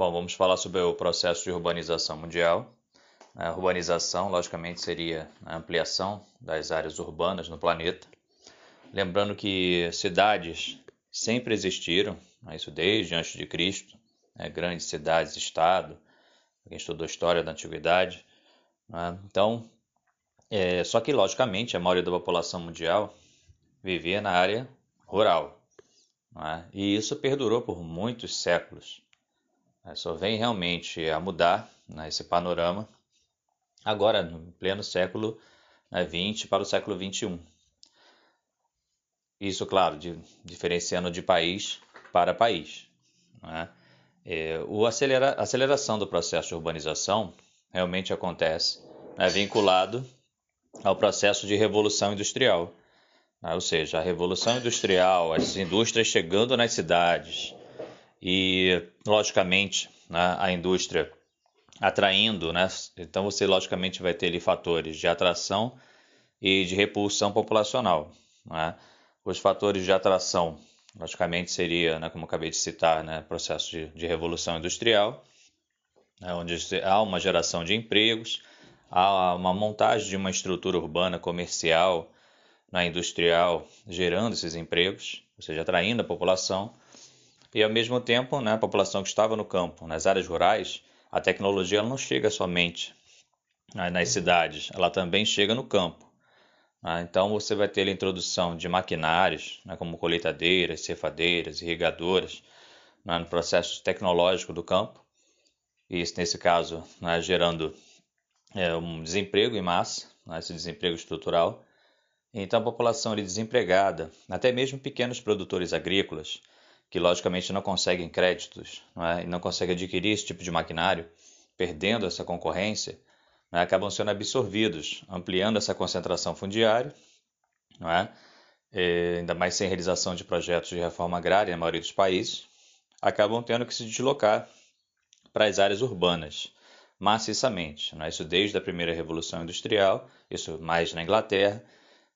Bom, vamos falar sobre o processo de urbanização mundial. A urbanização, logicamente, seria a ampliação das áreas urbanas no planeta. Lembrando que cidades sempre existiram, né, isso desde antes de Cristo, né, grandes cidades, estado, quem estudou história da antiguidade. Né? Então, é, só que logicamente a maioria da população mundial vivia na área rural, né? e isso perdurou por muitos séculos. É, só vem realmente a mudar né, esse panorama agora, no pleno século XX né, para o século XXI. Isso, claro, de, diferenciando de país para país. Né? É, o acelera, a aceleração do processo de urbanização realmente acontece né, vinculado ao processo de revolução industrial. Né? Ou seja, a revolução industrial, as indústrias chegando nas cidades, e, logicamente, né, a indústria atraindo, né? então você logicamente vai ter ali fatores de atração e de repulsão populacional. Né? Os fatores de atração, logicamente, seria, né, como acabei de citar, né, processo de, de revolução industrial, né, onde há uma geração de empregos, há uma montagem de uma estrutura urbana comercial, na industrial, gerando esses empregos, ou seja, atraindo a população. E ao mesmo tempo, né, a população que estava no campo, nas áreas rurais, a tecnologia não chega somente né, nas cidades, ela também chega no campo. Né. Então você vai ter a introdução de maquinários, né, como colheitadeiras, cefadeiras, irrigadoras, no processo tecnológico do campo. E isso, nesse caso, gerando é, um desemprego em massa, esse desemprego estrutural. Então a população ali, desempregada, até mesmo pequenos produtores agrícolas, que logicamente não conseguem créditos não é? e não conseguem adquirir esse tipo de maquinário, perdendo essa concorrência, é? acabam sendo absorvidos, ampliando essa concentração fundiária, não é? E, ainda mais sem realização de projetos de reforma agrária na maioria dos países, acabam tendo que se deslocar para as áreas urbanas maciçamente. É? Isso desde a primeira Revolução Industrial, isso mais na Inglaterra,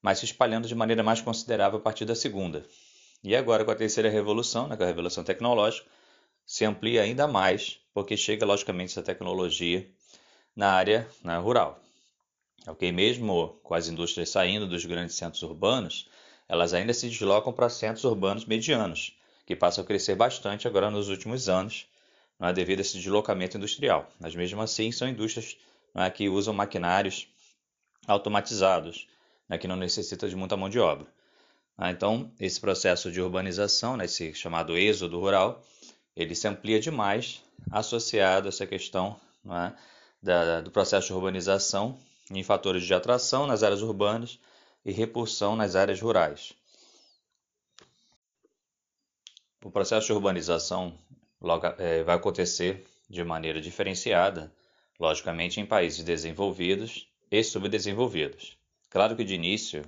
mas se espalhando de maneira mais considerável a partir da segunda. E agora, com a terceira revolução, né, com a revolução tecnológica, se amplia ainda mais, porque chega, logicamente, essa tecnologia na área na rural. Ok? Mesmo com as indústrias saindo dos grandes centros urbanos, elas ainda se deslocam para centros urbanos medianos, que passam a crescer bastante agora nos últimos anos, não é, devido a esse deslocamento industrial. Mas mesmo assim, são indústrias é, que usam maquinários automatizados, né, que não necessitam de muita mão de obra. Ah, então, esse processo de urbanização, né, esse chamado êxodo rural, ele se amplia demais associado a essa questão é, da, do processo de urbanização em fatores de atração nas áreas urbanas e repulsão nas áreas rurais. O processo de urbanização logo, é, vai acontecer de maneira diferenciada, logicamente, em países desenvolvidos e subdesenvolvidos. Claro que de início,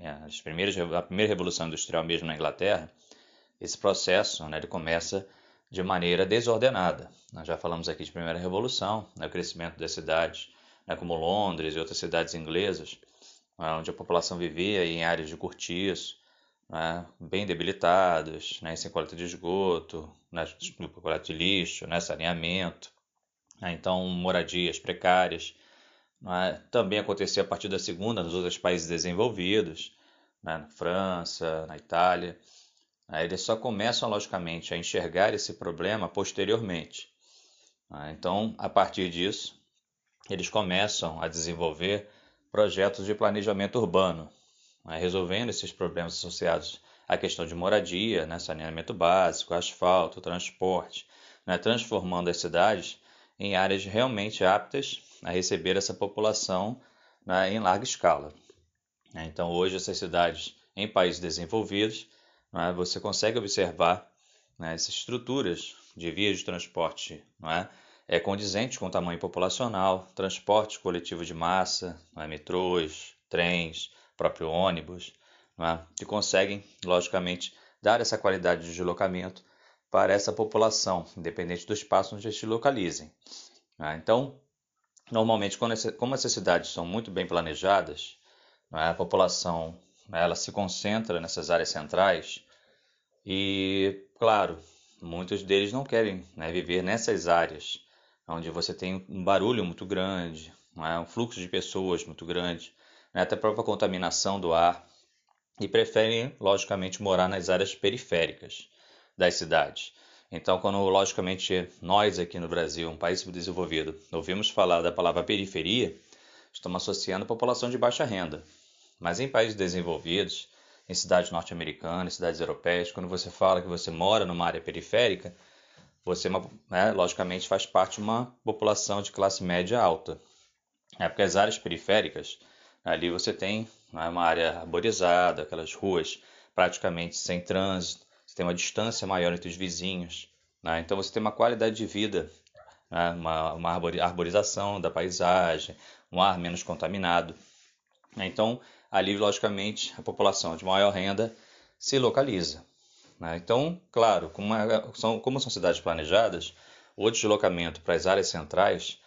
é? as primeiras, a primeira revolução industrial mesmo na Inglaterra, esse processo né, ele começa de maneira desordenada. Nós já falamos aqui de primeira revolução, né, o crescimento das cidades, né, como Londres e outras cidades inglesas, né, onde a população vivia em áreas de cortiço, né, bem debilitados, né, sem coleta de esgoto, né, coleta de lixo, saneamento, então moradias precárias. É? Também acontecia a partir da segunda nos outros países desenvolvidos, né? na França, na Itália. Aí eles só começam, logicamente, a enxergar esse problema posteriormente. Né? Então, a partir disso, eles começam a desenvolver projetos de planejamento urbano, né? resolvendo esses problemas associados à questão de moradia, né? saneamento básico, asfalto, transporte, né? transformando as cidades em áreas realmente aptas a receber essa população né, em larga escala. Então, hoje, essas cidades em países desenvolvidos, né, você consegue observar né, essas estruturas de vias de transporte é, é condizentes com o tamanho populacional, transporte coletivo de massa, é, metrôs, trens, próprio ônibus, é, que conseguem, logicamente, dar essa qualidade de deslocamento para essa população, independente do espaço onde se localizem. É, então, Normalmente, como essas cidades são muito bem planejadas, é, a população ela se concentra nessas áreas centrais e, claro, muitos deles não querem né, viver nessas áreas onde você tem um barulho muito grande, é? um fluxo de pessoas muito grande, né? até a própria contaminação do ar, e preferem, logicamente, morar nas áreas periféricas das cidades. Então, quando, logicamente, nós aqui no Brasil, um país subdesenvolvido, ouvimos falar da palavra periferia, estamos associando a população de baixa renda. Mas em países desenvolvidos, em cidades norte-americanas, cidades europeias, quando você fala que você mora numa área periférica, você, né, logicamente, faz parte de uma população de classe média alta. É porque as áreas periféricas, ali você tem né, uma área arborizada, aquelas ruas praticamente sem trânsito, você tem uma distância maior entre os vizinhos, né, então você tem uma qualidade de vida, né, uma, uma arborização da paisagem, um ar menos contaminado. Então, ali, logicamente, a população de maior renda se localiza. Né? Então, claro, como, é, são, como são cidades planejadas, o deslocamento para as áreas centrais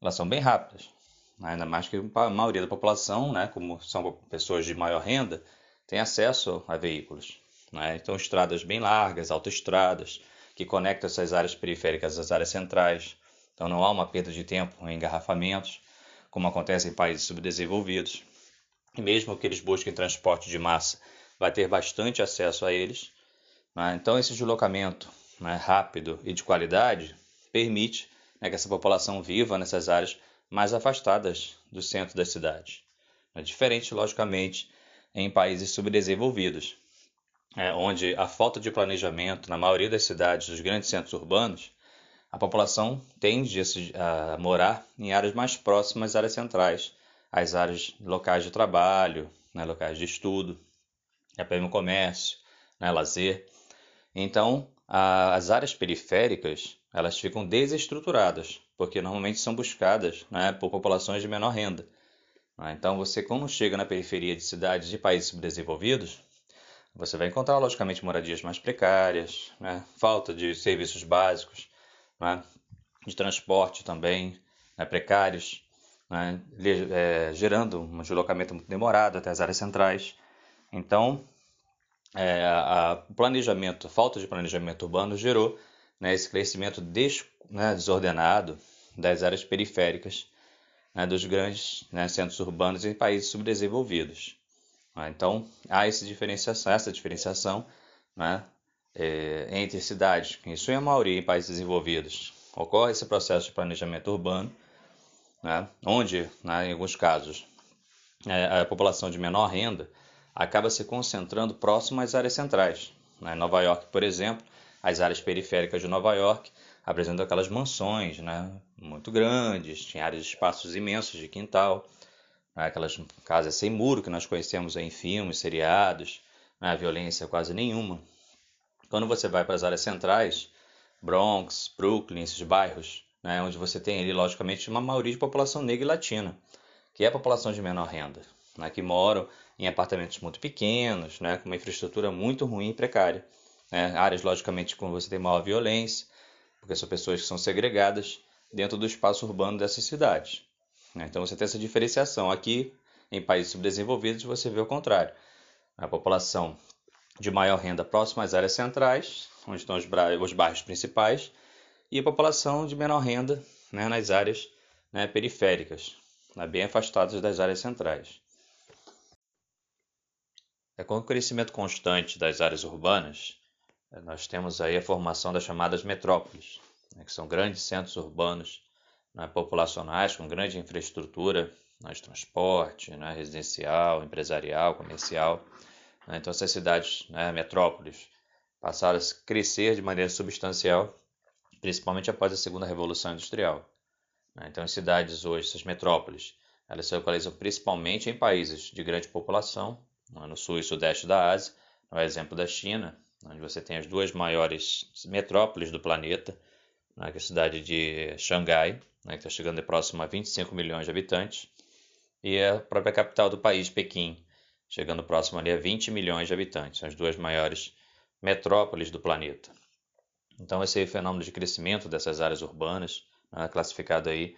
elas são bem rápidas. Né? Ainda mais que a maioria da população, né, como são pessoas de maior renda, tem acesso a veículos. Né? Então, estradas bem largas, autoestradas, que conectam essas áreas periféricas às áreas centrais. Então, não há uma perda de tempo em engarrafamentos, como acontece em países subdesenvolvidos e mesmo que eles busquem transporte de massa, vai ter bastante acesso a eles. Né? Então, esse deslocamento né, rápido e de qualidade permite né, que essa população viva nessas áreas mais afastadas do centro das cidades. É diferente, logicamente, em países subdesenvolvidos, é, onde a falta de planejamento na maioria das cidades dos grandes centros urbanos, a população tende a, a morar em áreas mais próximas às áreas centrais, as áreas locais de trabalho, né, locais de estudo, até no comércio, né, lazer. Então, a, as áreas periféricas elas ficam desestruturadas, porque normalmente são buscadas né, por populações de menor renda. Né. Então, você quando chega na periferia de cidades de países subdesenvolvidos, você vai encontrar, logicamente, moradias mais precárias, né, falta de serviços básicos, né, de transporte também né, precários, né, é, gerando um deslocamento muito demorado até as áreas centrais. Então, é, a, o planejamento, a falta de planejamento urbano gerou né, esse crescimento des, né, desordenado das áreas periféricas né, dos grandes né, centros urbanos em países subdesenvolvidos. Né. Então, há essa diferenciação, essa diferenciação né, é, entre cidades, em sua maioria em países desenvolvidos, ocorre esse processo de planejamento urbano, né, onde, né, em alguns casos, é, a população de menor renda acaba se concentrando próximo às áreas centrais. Né. Em Nova York, por exemplo, as áreas periféricas de Nova York apresentam aquelas mansões né, muito grandes, tinha áreas de espaços imensos de quintal, né, aquelas casas sem muro que nós conhecemos em filmes, seriados, né, violência quase nenhuma. Quando você vai para as áreas centrais, Bronx, Brooklyn, esses bairros né, onde você tem ali, logicamente, uma maioria de população negra e latina, que é a população de menor renda, né, que moram em apartamentos muito pequenos, né, com uma infraestrutura muito ruim e precária. Né, áreas, logicamente, com você tem maior violência, porque são pessoas que são segregadas dentro do espaço urbano dessas cidades. Né, então você tem essa diferenciação. Aqui, em países subdesenvolvidos, você vê o contrário. A população de maior renda próxima às áreas centrais, onde estão os bairros principais, e a população de menor renda né, nas áreas né, periféricas, né, bem afastadas das áreas centrais. É com o crescimento constante das áreas urbanas, nós temos aí a formação das chamadas metrópoles, né, que são grandes centros urbanos né, populacionais com grande infraestrutura né, de transporte, né, residencial, empresarial, comercial. Né. Então, essas cidades, né, metrópoles, passaram a crescer de maneira substancial principalmente após a segunda revolução industrial. Né? Então, as cidades hoje, essas metrópoles, elas se localizam principalmente em países de grande população, né? no sul e sudeste da Ásia, no exemplo da China, onde você tem as duas maiores metrópoles do planeta, né? que é a cidade de Xangai, que está chegando próximo a 25 milhões de habitantes, e a própria capital do país, Pequim, chegando próximo ali a 20 milhões de habitantes, são as duas maiores metrópoles do planeta. Então, esse fenômeno de crescimento dessas áreas urbanas é né, classificado aí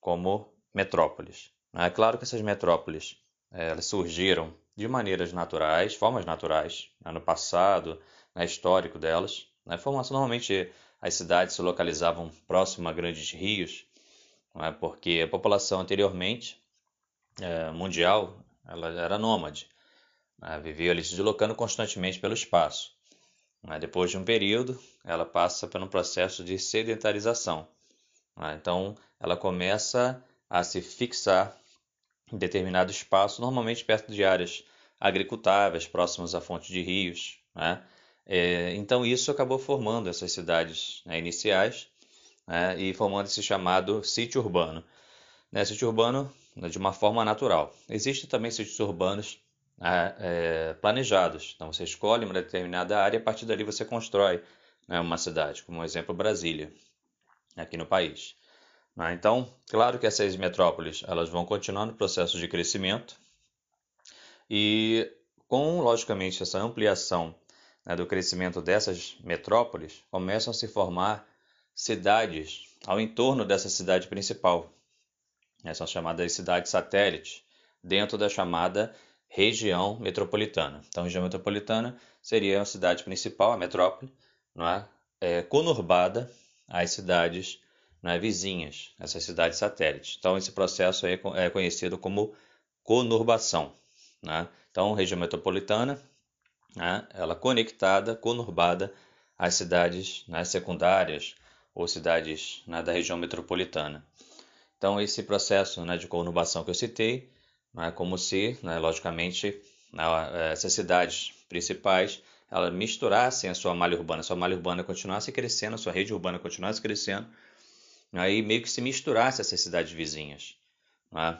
como metrópoles. É claro que essas metrópoles é, elas surgiram de maneiras naturais, formas naturais, né, no passado, né, histórico delas, Na formação, normalmente, as cidades se localizavam próximo a grandes rios, é? porque a população anteriormente é, mundial ela era nômade, né? vivia ali se deslocando constantemente pelo espaço. Né? Depois de um período, ela passa por um processo de sedentarização. Né? Então, ela começa a se fixar em determinado espaço, normalmente perto de áreas agricultáveis, próximas a fontes de rios. É, então, isso acabou formando essas cidades né, iniciais né, e formando esse chamado sítio urbano. Né, sítio urbano né, de uma forma natural. Existem também sítios urbanos né, é, planejados. Então, você escolhe uma determinada área e a partir dali você constrói né, uma cidade, como exemplo Brasília, aqui no país. Né? Então, claro que essas metrópoles elas vão continuar no processo de crescimento e com, logicamente, essa ampliação né, do crescimento dessas metrópoles, começam a se formar cidades ao entorno dessa cidade principal. Essas são chamadas cidades satélites, dentro da chamada região metropolitana. Então, a região metropolitana seria a cidade principal, a metrópole, não é? É, conurbada às cidades é, vizinhas, essas cidades satélites. Então, esse processo é, é conhecido como conurbação. Né? Então, região metropolitana, né? ela conectada, conurbada às cidades né, secundárias ou cidades né, da região metropolitana. Então, esse processo né, de conurbação que eu citei, né, como se, né, logicamente, né, essas cidades principais ela misturassem a sua malha urbana, a sua malha urbana continuasse crescendo, a sua rede urbana continuasse crescendo, aí meio que se misturasse essas cidades vizinhas. Né?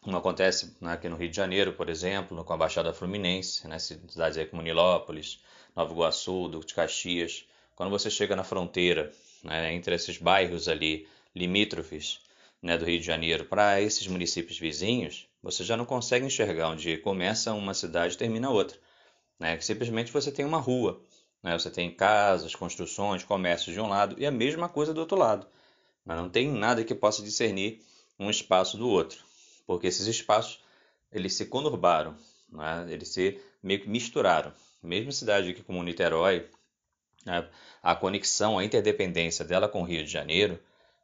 Como acontece né, aqui no Rio de Janeiro, por exemplo, com a Baixada Fluminense, né, cidades como Nilópolis, Nova Iguaçu, Duque de Caxias. Quando você chega na fronteira, né, entre esses bairros ali limítrofes né, do Rio de Janeiro para esses municípios vizinhos, você já não consegue enxergar onde começa uma cidade e termina outra. Né? Simplesmente você tem uma rua, né? você tem casas, construções, comércios de um lado e a mesma coisa do outro lado. Mas não tem nada que possa discernir um espaço do outro, porque esses espaços eles se conurbaram, né? eles se meio que misturaram. Mesmo cidade aqui como Niterói, né? a conexão, a interdependência dela com o Rio de Janeiro,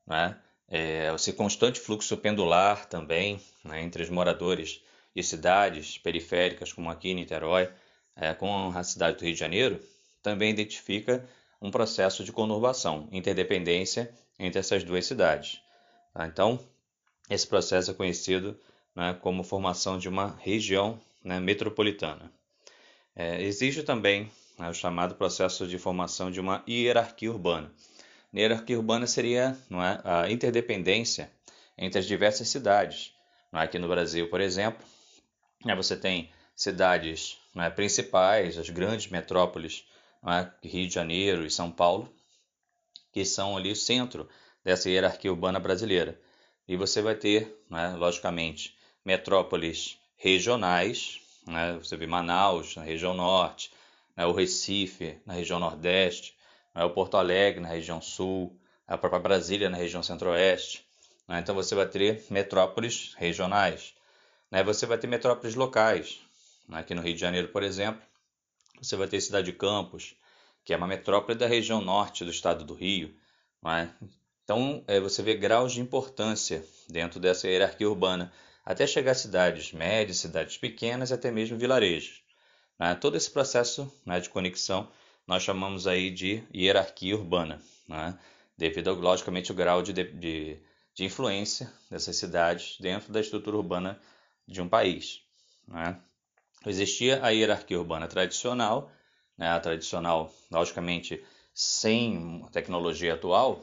né? é, esse constante fluxo pendular também né? entre os moradores de cidades periféricas como aqui em Niterói, é, com a cidade do Rio de Janeiro, também identifica um processo de conurbação, interdependência entre essas duas cidades. Tá? Então, esse processo é conhecido né, como formação de uma região né, metropolitana. É, existe também né, o chamado processo de formação de uma hierarquia urbana. Hierarquia urbana seria é, a interdependência entre as diversas cidades. É? Aqui no Brasil, por exemplo, né, você tem cidades é, principais, as grandes metrópoles, é, Rio de Janeiro e São Paulo, que são ali o centro dessa hierarquia urbana brasileira. E você vai ter, né, logicamente, metrópoles regionais, né, você vê Manaus na região norte, né, o Recife na região nordeste, né, o Porto Alegre na região sul, a própria Brasília na região centro-oeste. Né, então você vai ter metrópoles regionais. Né, você vai ter metrópoles locais. Né, aqui no Rio de Janeiro, por exemplo, você vai ter Cidade de Campos, que é uma metrópole da região norte do estado do Rio. Né? Então, é, você vê graus de importância dentro dessa hierarquia urbana, até chegar a cidades médias, cidades pequenas e até mesmo vilarejos. Né? Todo esse processo né, de conexão nós chamamos aí de hierarquia urbana, né? devido, logicamente, ao grau de, de, de, influência dessas cidades dentro da estrutura urbana de um país. Né? Existia a hierarquia urbana tradicional, né? a tradicional, logicamente, sem tecnologia atual,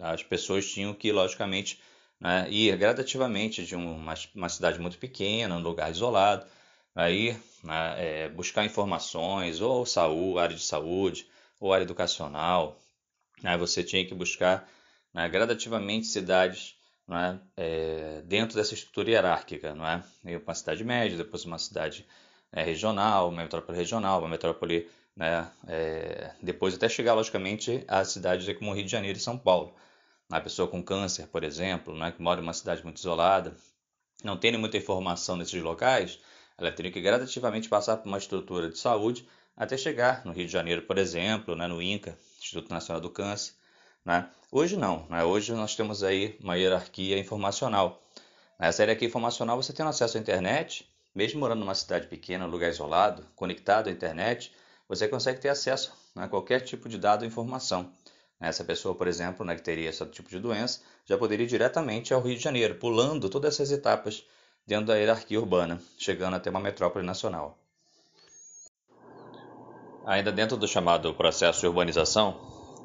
as pessoas tinham que, logicamente, né, ir gradativamente de uma, uma, cidade muito pequena, um lugar isolado, aí né, é, buscar informações, ou saúde, área de saúde, ou área educacional. Né, você tinha que buscar né, gradativamente cidades né, é, dentro dessa estrutura hierárquica, não é? Uma cidade média, depois uma cidade é, regional, uma metrópole regional, uma metrópole né? É, depois até chegar, logicamente, a cidades como Rio de Janeiro e São Paulo. A pessoa com câncer, por exemplo, né, que mora em uma cidade muito isolada, não tendo muita informação nesses locais, ela teria que gradativamente passar por uma estrutura de saúde até chegar no Rio de Janeiro, por exemplo, né, no INCA, Instituto Nacional do Câncer. Né? Hoje não, né? hoje nós temos aí uma hierarquia informacional. Nessa hierarquia informacional você tem acesso à internet, mesmo morando numa cidade pequena, lugar isolado, conectado à internet, você consegue ter acesso a qualquer tipo de dado ou informação. Essa pessoa, por exemplo, né, que teria esse tipo de doença, já poderia ir diretamente ao Rio de Janeiro, pulando todas essas etapas dentro da hierarquia urbana, chegando até uma metrópole nacional. Ainda dentro do chamado processo de urbanização,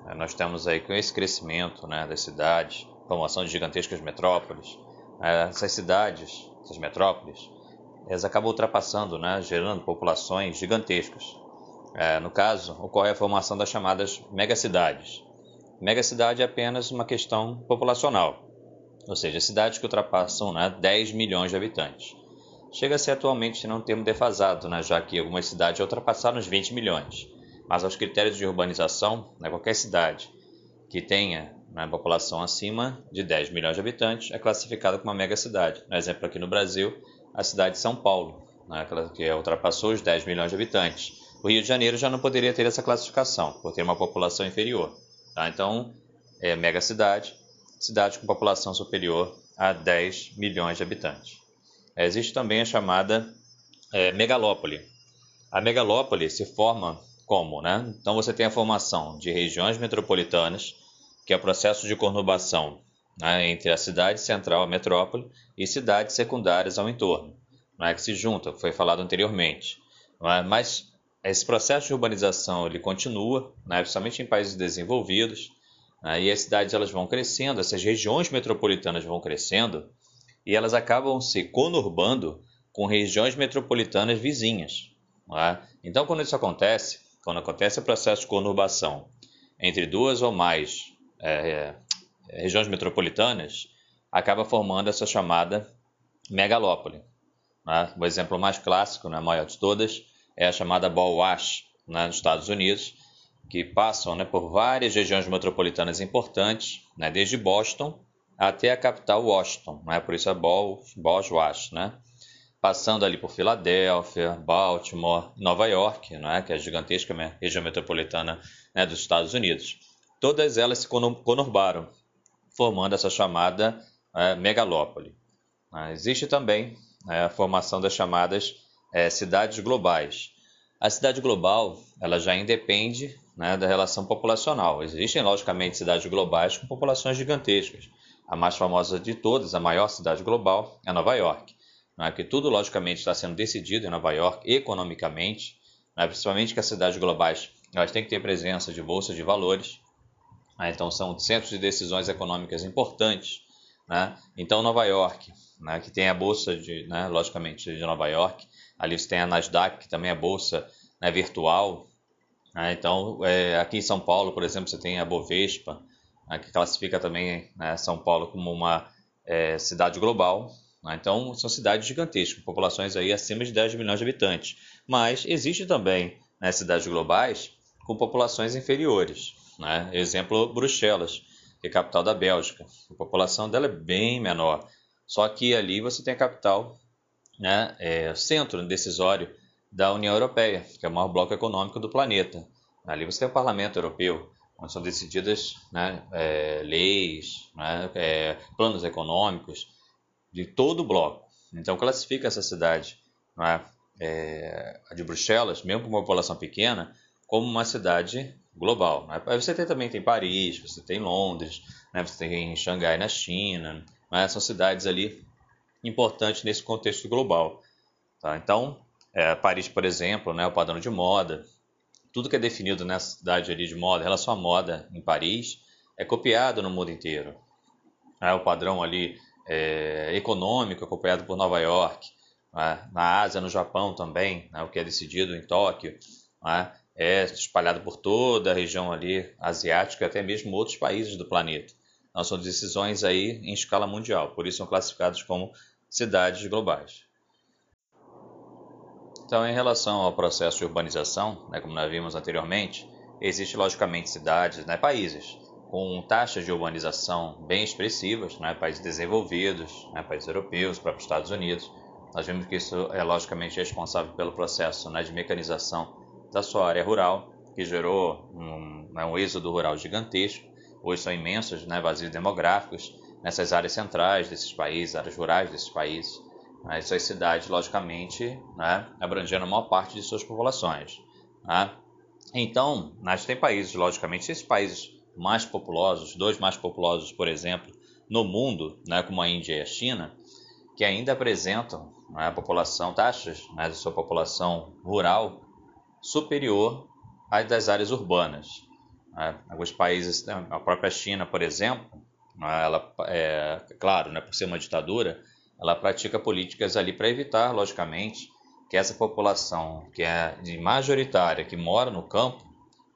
eh, nós temos aí com esse crescimento né, das cidades, formação de gigantescas metrópoles, eh, essas cidades, essas metrópoles, elas acabam ultrapassando, né, gerando populações gigantescas. É, no caso, ocorre a formação das chamadas megacidades, Megacidade é apenas uma questão populacional, ou seja, cidades que ultrapassam né, 10 milhões de habitantes. Chega a ser atualmente não um termo defasado, né, já que algumas cidades já ultrapassaram os 20 milhões. Mas aos critérios de urbanização, né, qualquer cidade que tenha né, população acima de 10 milhões de habitantes é classificada como uma megacidade. No exemplo aqui no Brasil, a cidade de São Paulo, né, que ultrapassou os 10 milhões de habitantes. O Rio de Janeiro já não poderia ter essa classificação, por ter uma população inferior. Tá? Então, é mega cidade, cidade com população superior a 10 milhões de habitantes. Existe também a chamada é, megalópole. A megalópole se forma como? Né? Então você tem a formação de regiões metropolitanas, que é o processo de conurbação né, entre a cidade central, a metrópole, e cidades secundárias ao entorno, né, que se juntam, foi falado anteriormente. É? Mas esse processo de urbanização ele continua, né, principalmente em países desenvolvidos, né, e as cidades elas vão crescendo, essas regiões metropolitanas vão crescendo, e elas acabam se conurbando com regiões metropolitanas vizinhas. É? Então, quando isso acontece, quando acontece o processo de conurbação entre duas ou mais é, é, regiões metropolitanas, acaba formando essa chamada megalópole. Né? O exemplo mais clássico, né, maior de todas, é a chamada Ball Wash, né, nos Estados Unidos, que passam né, por várias regiões metropolitanas importantes, né, desde Boston até a capital Washington, né, por isso é Ball, Ball Wash, né, passando ali por Filadélfia, Baltimore, Nova York, né, que é a gigantesca região metropolitana né, dos Estados Unidos. Todas elas se conurbaram, formando essa chamada é, megalópole. Existe também né, a formação das chamadas é, cidades globais. A cidade global ela já independe né, da relação populacional. Existem, logicamente, cidades globais com populações gigantescas. A mais famosa de todas, a maior cidade global, é Nova York. Né, que tudo, logicamente, está sendo decidido em Nova York economicamente, né, principalmente que as cidades globais elas têm que ter presença de bolsa de valores. Né, então, são centros de decisões econômicas importantes. Né. Então, Nova York, né, que tem a bolsa, de, né, logicamente, de Nova York, Ali você tem a Nasdaq, que também é bolsa né, virtual. Né? Então, é, aqui em São Paulo, por exemplo, você tem a Bovespa, né, que classifica também né, São Paulo como uma é, cidade global. Né? Então, são cidades gigantescas, com populações aí acima de 10 milhões de habitantes. Mas existe também né, cidades globais com populações inferiores. Né? Exemplo, Bruxelas, que é a capital da Bélgica. A população dela é bem menor. Só que ali você tem a capital né, é, centro decisório da União Europeia, que é o maior bloco econômico do planeta. Ali você tem o Parlamento Europeu, onde são decididas né, é, leis, né, é, planos econômicos de todo o bloco. Então classifica essa cidade, né, é, a de Bruxelas, mesmo com uma população pequena, como uma cidade global. Né? Você tem, também tem Paris, você tem Londres, né, você tem Xangai na China, né? são cidades ali importante nesse contexto global. Tá? Então, é, Paris, por exemplo, né, o padrão de moda, tudo que é definido nessa cidade ali de moda, em relação à moda em Paris, é copiado no mundo inteiro. É, o padrão ali é, econômico é copiado por Nova York, né? na Ásia, no Japão também, né, o que é decidido em Tóquio, né, é espalhado por toda a região ali asiática, até mesmo outros países do planeta. Então, são decisões aí em escala mundial, por isso são classificados como cidades globais. Então, em relação ao processo de urbanização, né, como nós vimos anteriormente, existem logicamente cidades, né, países com taxas de urbanização bem expressivas, né, países desenvolvidos, né, países europeus, próprios Estados Unidos. Nós vimos que isso é logicamente responsável pelo processo né, de mecanização da sua área rural, que gerou um, né, um êxodo rural gigantesco. Hoje são imensos né, vazios demográficos nessas áreas centrais desses países, áreas rurais desses países. Essas cidades, logicamente, né, abrangendo a maior parte de suas populações. Né? Então, nós tem países, logicamente, esses países mais populosos, dois mais populosos, por exemplo, no mundo, né, como a Índia e a China, que ainda apresentam né, a população, taxas né, de sua população rural superior às das áreas urbanas. Né. Alguns países, né, a própria China, por exemplo, né, ela, é, claro, né, por ser uma ditadura, ela pratica políticas ali para evitar, logicamente, que essa população que é de majoritária, que mora no campo,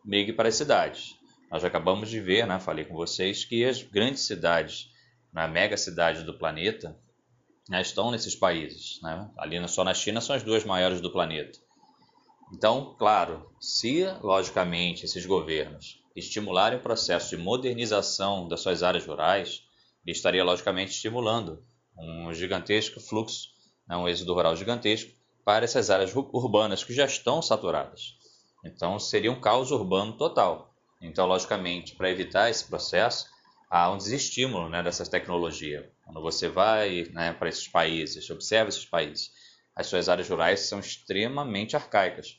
migre para as cidades. Nós acabamos de ver, né, falei com vocês, que as grandes cidades, na né, mega cidade do planeta, né, estão nesses países. Né? Ali só na China são as duas maiores do planeta. Então, claro, se logicamente esses governos estimularem o processo de modernização das suas áreas rurais, ele estaria logicamente estimulando um gigantesco fluxo, né, um êxodo rural gigantesco para essas áreas urbanas que já estão saturadas. Então, seria um caos urbano total. Então, logicamente, para evitar esse processo, há um desestímulo né, dessas tecnologias. Quando você vai né, para esses países, observa esses países, as suas áreas rurais são extremamente arcaicas.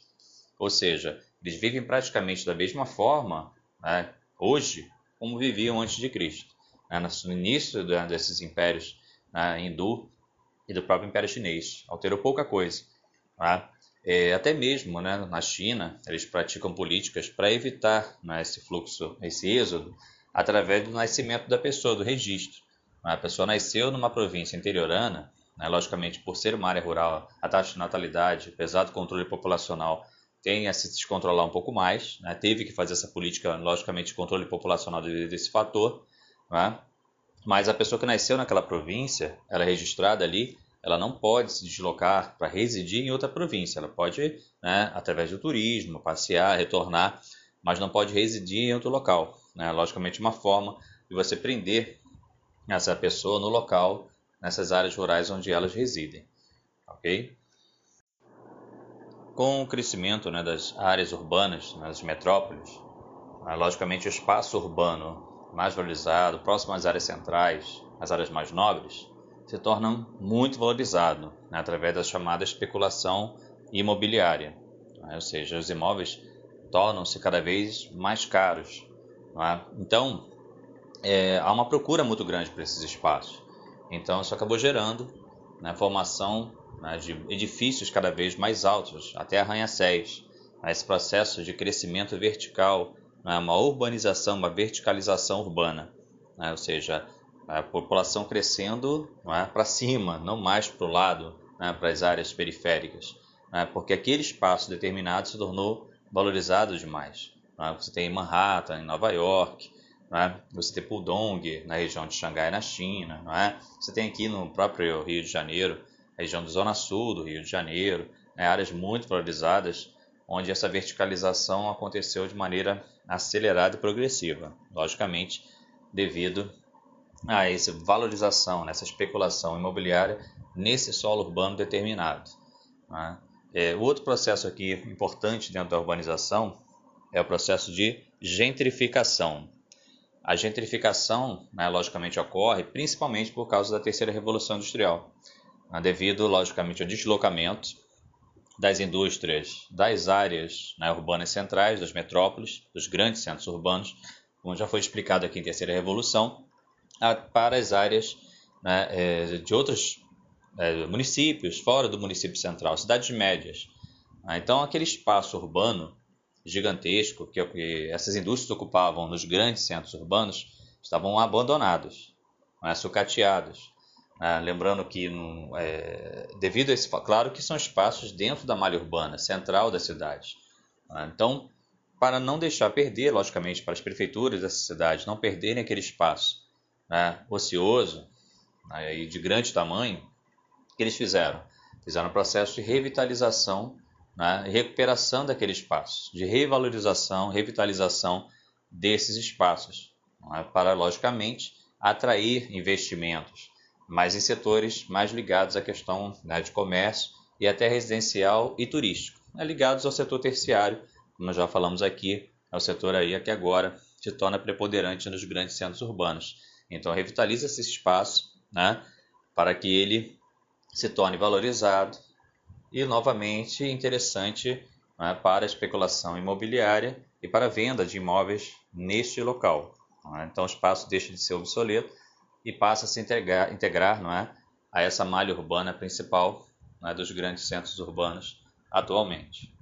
Ou seja, eles vivem praticamente da mesma forma né, hoje como viviam antes de Cristo. Né, no início desses impérios né, hindu e do próprio Império Chinês. Alterou pouca coisa. Tá? É, até mesmo né, na China, eles praticam políticas para evitar né, esse fluxo, esse êxodo, através do nascimento da pessoa, do registro. A pessoa nasceu numa província interiorana, né, logicamente por ser uma área rural, a taxa de natalidade, apesar do controle populacional, tem a se descontrolar um pouco mais, né, teve que fazer essa política, logicamente, de controle populacional devido a esse fator, né, mas a pessoa que nasceu naquela província, ela é registrada ali, ela não pode se deslocar para residir em outra província, ela pode, né, através do turismo, passear, retornar, mas não pode residir em outro local. Né? Logicamente, uma forma de você prender essa pessoa no local, nessas áreas rurais onde elas residem. Ok? Com o crescimento né, das áreas urbanas, nas metrópoles, né, logicamente o espaço urbano mais valorizado, próximo às áreas centrais, às áreas mais nobres, se torna muito valorizado né, através da chamada especulação imobiliária. Né? Ou seja, os imóveis tornam-se cada vez mais caros. É? Então, é, há uma procura muito grande por esses espaços. Então, isso acabou gerando né, formação né, de edifícios cada vez mais altos, até arranha-céus. Esse processo de crescimento vertical, né, uma urbanização, uma verticalização urbana. Né, ou seja, a população crescendo é, para cima, não mais para o lado, né, para as áreas periféricas. Né, porque aquele espaço determinado se tornou valorizado demais. Né? Você tem Manhattan, em Nova York, né? você tem Pudong, na região de Xangai, na China. É? Você tem aqui no próprio Rio de Janeiro, região da Zona Sul do Rio de Janeiro, né? áreas muito valorizadas, onde essa verticalização aconteceu de maneira acelerada e progressiva. Logicamente, devido a essa valorização, nessa especulação imobiliária nesse solo urbano determinado. Né? É, o outro processo aqui importante dentro da urbanização é o processo de gentrificação. A gentrificação, né, logicamente, ocorre principalmente por causa da terceira revolução industrial, né, devido, logicamente, ao deslocamento das indústrias das áreas né, urbanas centrais, das metrópoles, dos grandes centros urbanos, como já foi explicado aqui em terceira revolução, para as áreas né, é, de outros é, municípios, fora do município central, cidades médias. Ah, então, aquele espaço urbano gigantesco que, que essas indústrias ocupavam nos grandes centros urbanos estavam abandonados, né, sucateados. Né, lembrando que, é, devido a esse. Claro que são espaços dentro da malha urbana, central da cidade. Né, então, para não deixar perder, logicamente, para as prefeituras dessa cidade não perderem aquele espaço né, ocioso né, e de grande tamanho, que eles fizeram? Fizeram um processo de revitalização né, recuperação daquele espaço, de revalorização, revitalização desses espaços, é? para, logicamente, atrair investimentos, mas em setores mais ligados à questão né, de comércio e até residencial e turístico. né, ligados ao setor terciário, como já falamos aqui, é o setor aí que agora se torna preponderante nos grandes centros urbanos. Então revitaliza esse espaço né, para que ele se torne valorizado e novamente interessante né, para a especulação imobiliária e para a venda de imóveis neste local. Né? Então o espaço deixa de ser obsoleto e passa a se integrar, integrar não é, a essa malha urbana principal né, dos grandes centros urbanos atualmente.